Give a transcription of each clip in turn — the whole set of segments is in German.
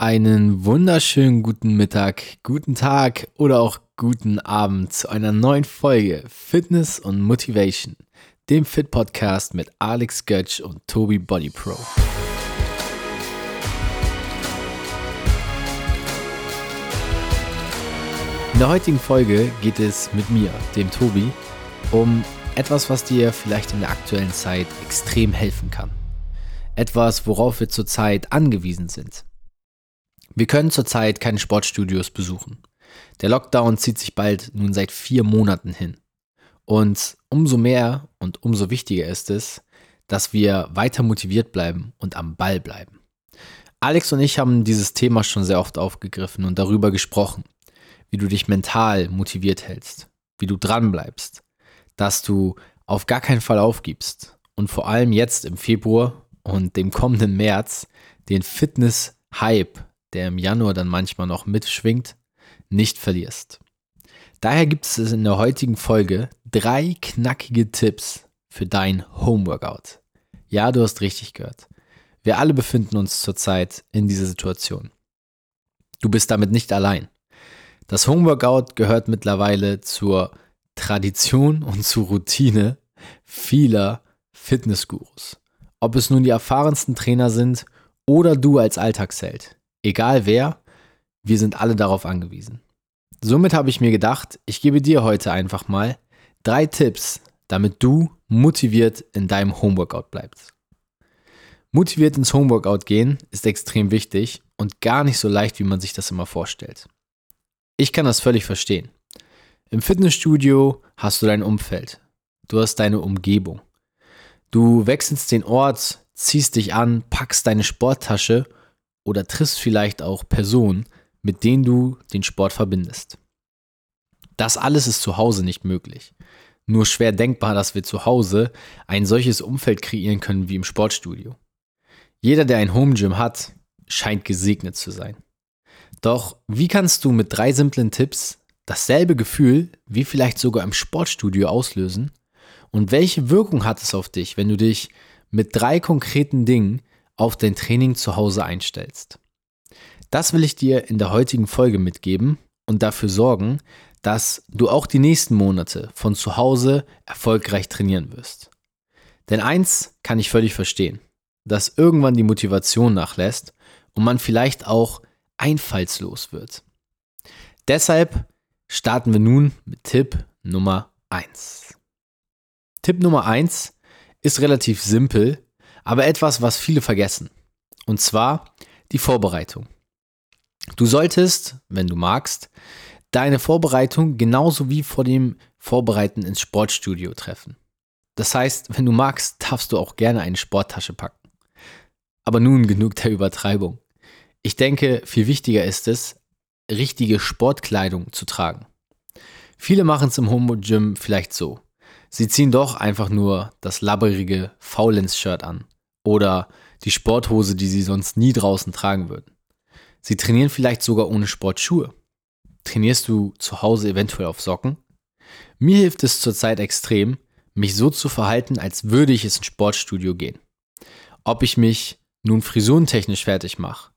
Einen wunderschönen guten Mittag, guten Tag oder auch guten Abend zu einer neuen Folge Fitness und Motivation, dem Fit Podcast mit Alex Götsch und Tobi Body Pro. In der heutigen Folge geht es mit mir, dem Tobi, um etwas, was dir vielleicht in der aktuellen Zeit extrem helfen kann. Etwas, worauf wir zurzeit angewiesen sind. Wir können zurzeit keine Sportstudios besuchen. Der Lockdown zieht sich bald nun seit vier Monaten hin. Und umso mehr und umso wichtiger ist es, dass wir weiter motiviert bleiben und am Ball bleiben. Alex und ich haben dieses Thema schon sehr oft aufgegriffen und darüber gesprochen, wie du dich mental motiviert hältst, wie du dran bleibst, dass du auf gar keinen Fall aufgibst und vor allem jetzt im Februar und dem kommenden März den Fitness-Hype der im Januar dann manchmal noch mitschwingt, nicht verlierst. Daher gibt es in der heutigen Folge drei knackige Tipps für dein Homeworkout. Ja, du hast richtig gehört. Wir alle befinden uns zurzeit in dieser Situation. Du bist damit nicht allein. Das Homeworkout gehört mittlerweile zur Tradition und zur Routine vieler Fitnessgurus. Ob es nun die erfahrensten Trainer sind oder du als Alltagsheld. Egal wer, wir sind alle darauf angewiesen. Somit habe ich mir gedacht, ich gebe dir heute einfach mal drei Tipps, damit du motiviert in deinem Homeworkout bleibst. Motiviert ins Homeworkout gehen ist extrem wichtig und gar nicht so leicht, wie man sich das immer vorstellt. Ich kann das völlig verstehen. Im Fitnessstudio hast du dein Umfeld. Du hast deine Umgebung. Du wechselst den Ort, ziehst dich an, packst deine Sporttasche oder triffst vielleicht auch Personen, mit denen du den Sport verbindest. Das alles ist zu Hause nicht möglich. Nur schwer denkbar, dass wir zu Hause ein solches Umfeld kreieren können wie im Sportstudio. Jeder, der ein Home Gym hat, scheint gesegnet zu sein. Doch wie kannst du mit drei simplen Tipps dasselbe Gefühl wie vielleicht sogar im Sportstudio auslösen? Und welche Wirkung hat es auf dich, wenn du dich mit drei konkreten Dingen auf dein Training zu Hause einstellst. Das will ich dir in der heutigen Folge mitgeben und dafür sorgen, dass du auch die nächsten Monate von zu Hause erfolgreich trainieren wirst. Denn eins kann ich völlig verstehen, dass irgendwann die Motivation nachlässt und man vielleicht auch einfallslos wird. Deshalb starten wir nun mit Tipp Nummer 1. Tipp Nummer 1 ist relativ simpel aber etwas, was viele vergessen. Und zwar die Vorbereitung. Du solltest, wenn du magst, deine Vorbereitung genauso wie vor dem Vorbereiten ins Sportstudio treffen. Das heißt, wenn du magst, darfst du auch gerne eine Sporttasche packen. Aber nun genug der Übertreibung. Ich denke, viel wichtiger ist es, richtige Sportkleidung zu tragen. Viele machen es im Home Gym vielleicht so. Sie ziehen doch einfach nur das labberige Faulenz-Shirt an oder die Sporthose, die sie sonst nie draußen tragen würden. Sie trainieren vielleicht sogar ohne Sportschuhe. Trainierst du zu Hause eventuell auf Socken? Mir hilft es zurzeit extrem, mich so zu verhalten, als würde ich ins Sportstudio gehen. Ob ich mich nun frisurentechnisch fertig mache,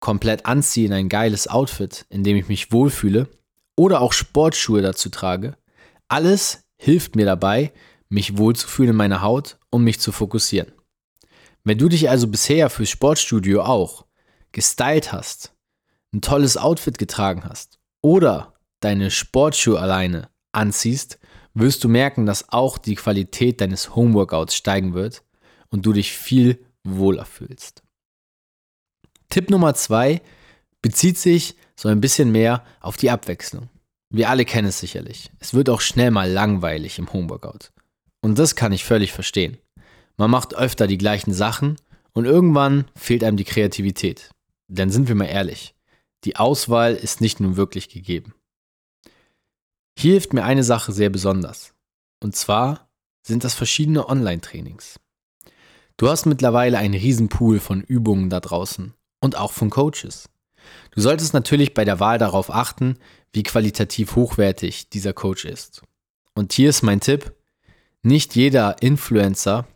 komplett anziehe in ein geiles Outfit, in dem ich mich wohlfühle, oder auch Sportschuhe dazu trage, alles hilft mir dabei, mich wohlzufühlen in meiner Haut und mich zu fokussieren. Wenn du dich also bisher fürs Sportstudio auch gestylt hast, ein tolles Outfit getragen hast oder deine Sportschuhe alleine anziehst, wirst du merken, dass auch die Qualität deines Homeworkouts steigen wird und du dich viel wohler fühlst. Tipp Nummer zwei bezieht sich so ein bisschen mehr auf die Abwechslung. Wir alle kennen es sicherlich. Es wird auch schnell mal langweilig im Homeworkout. Und das kann ich völlig verstehen. Man macht öfter die gleichen Sachen und irgendwann fehlt einem die Kreativität. Denn sind wir mal ehrlich, die Auswahl ist nicht nun wirklich gegeben. Hier hilft mir eine Sache sehr besonders. Und zwar sind das verschiedene Online-Trainings. Du hast mittlerweile einen Riesenpool von Übungen da draußen und auch von Coaches. Du solltest natürlich bei der Wahl darauf achten, wie qualitativ hochwertig dieser Coach ist. Und hier ist mein Tipp, nicht jeder Influencer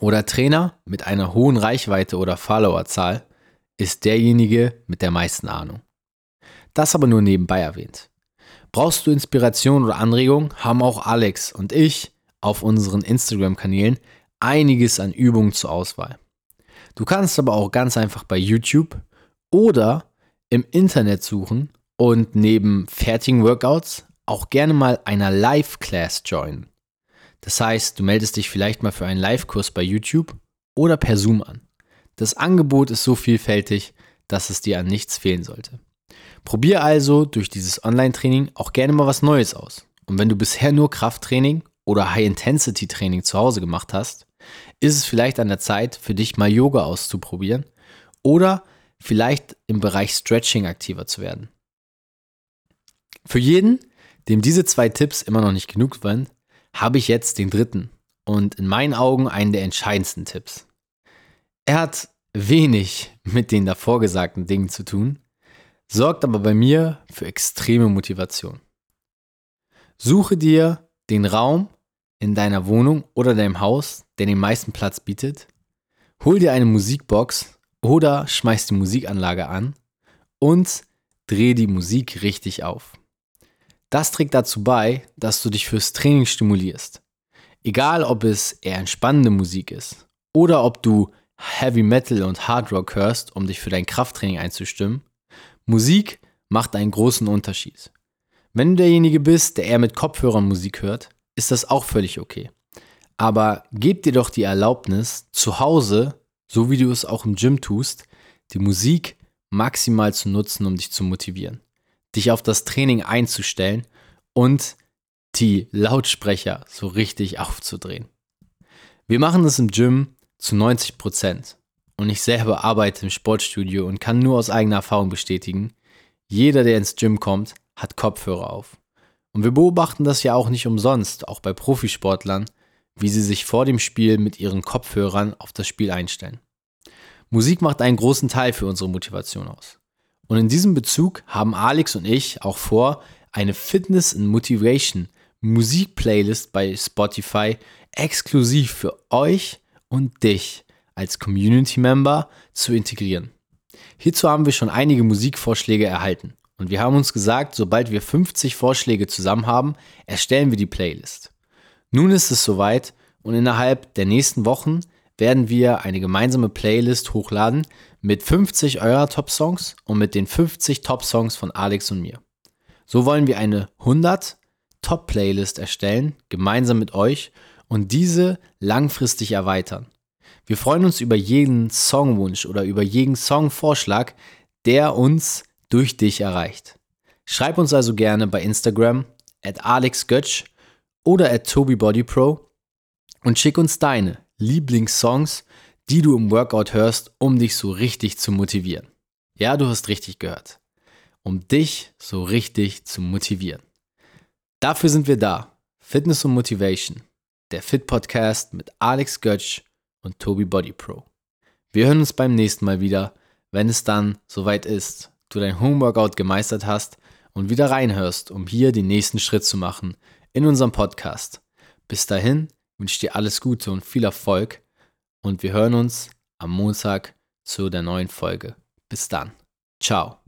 oder Trainer mit einer hohen Reichweite oder Followerzahl ist derjenige mit der meisten Ahnung. Das aber nur nebenbei erwähnt. Brauchst du Inspiration oder Anregung, haben auch Alex und ich auf unseren Instagram-Kanälen einiges an Übungen zur Auswahl. Du kannst aber auch ganz einfach bei YouTube oder im Internet suchen und neben fertigen Workouts auch gerne mal einer Live-Class joinen. Das heißt, du meldest dich vielleicht mal für einen Live-Kurs bei YouTube oder per Zoom an. Das Angebot ist so vielfältig, dass es dir an nichts fehlen sollte. Probier also durch dieses Online-Training auch gerne mal was Neues aus. Und wenn du bisher nur Krafttraining oder High-Intensity-Training zu Hause gemacht hast, ist es vielleicht an der Zeit für dich mal Yoga auszuprobieren oder vielleicht im Bereich Stretching aktiver zu werden. Für jeden, dem diese zwei Tipps immer noch nicht genug waren, habe ich jetzt den dritten und in meinen Augen einen der entscheidendsten Tipps. Er hat wenig mit den davor gesagten Dingen zu tun, sorgt aber bei mir für extreme Motivation. Suche dir den Raum in deiner Wohnung oder deinem Haus, der den meisten Platz bietet, hol dir eine Musikbox oder schmeiß die Musikanlage an und dreh die Musik richtig auf. Das trägt dazu bei, dass du dich fürs Training stimulierst. Egal, ob es eher entspannende Musik ist oder ob du Heavy Metal und Hard Rock hörst, um dich für dein Krafttraining einzustimmen, Musik macht einen großen Unterschied. Wenn du derjenige bist, der eher mit Kopfhörern Musik hört, ist das auch völlig okay. Aber gib dir doch die Erlaubnis, zu Hause, so wie du es auch im Gym tust, die Musik maximal zu nutzen, um dich zu motivieren dich auf das Training einzustellen und die Lautsprecher so richtig aufzudrehen. Wir machen das im Gym zu 90 Prozent. Und ich selber arbeite im Sportstudio und kann nur aus eigener Erfahrung bestätigen, jeder, der ins Gym kommt, hat Kopfhörer auf. Und wir beobachten das ja auch nicht umsonst, auch bei Profisportlern, wie sie sich vor dem Spiel mit ihren Kopfhörern auf das Spiel einstellen. Musik macht einen großen Teil für unsere Motivation aus. Und in diesem Bezug haben Alex und ich auch vor, eine Fitness and Motivation Musikplaylist bei Spotify exklusiv für euch und dich als Community Member zu integrieren. Hierzu haben wir schon einige Musikvorschläge erhalten und wir haben uns gesagt, sobald wir 50 Vorschläge zusammen haben, erstellen wir die Playlist. Nun ist es soweit und innerhalb der nächsten Wochen werden wir eine gemeinsame Playlist hochladen mit 50 eurer Top-Songs und mit den 50 Top-Songs von Alex und mir. So wollen wir eine 100 Top-Playlist erstellen, gemeinsam mit euch und diese langfristig erweitern. Wir freuen uns über jeden Songwunsch oder über jeden Songvorschlag, der uns durch dich erreicht. Schreib uns also gerne bei Instagram at alexgötsch oder at tobybodypro und schick uns deine Lieblingssongs, die du im Workout hörst, um dich so richtig zu motivieren. Ja, du hast richtig gehört. Um dich so richtig zu motivieren. Dafür sind wir da. Fitness und Motivation. Der Fit Podcast mit Alex Götsch und Tobi Body Pro. Wir hören uns beim nächsten Mal wieder, wenn es dann soweit ist, du dein Homeworkout gemeistert hast und wieder reinhörst, um hier den nächsten Schritt zu machen in unserem Podcast. Bis dahin wünsche ich dir alles Gute und viel Erfolg und wir hören uns am Montag zu der neuen Folge. Bis dann. Ciao.